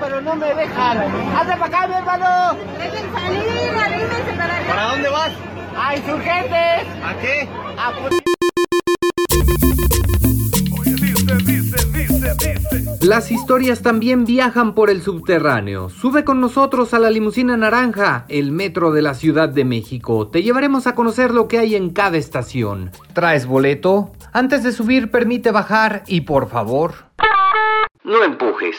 pero no me dejan. ¡Hazte para acá, mi hermano! Dejen salir, arrímense para acá. ¿Para dónde vas? ¡A insurgentes! ¿A qué? ¡A pu- Las historias también viajan por el subterráneo. Sube con nosotros a la limusina naranja, el metro de la Ciudad de México. Te llevaremos a conocer lo que hay en cada estación. ¿Traes boleto? Antes de subir permite bajar y por favor... No empujes.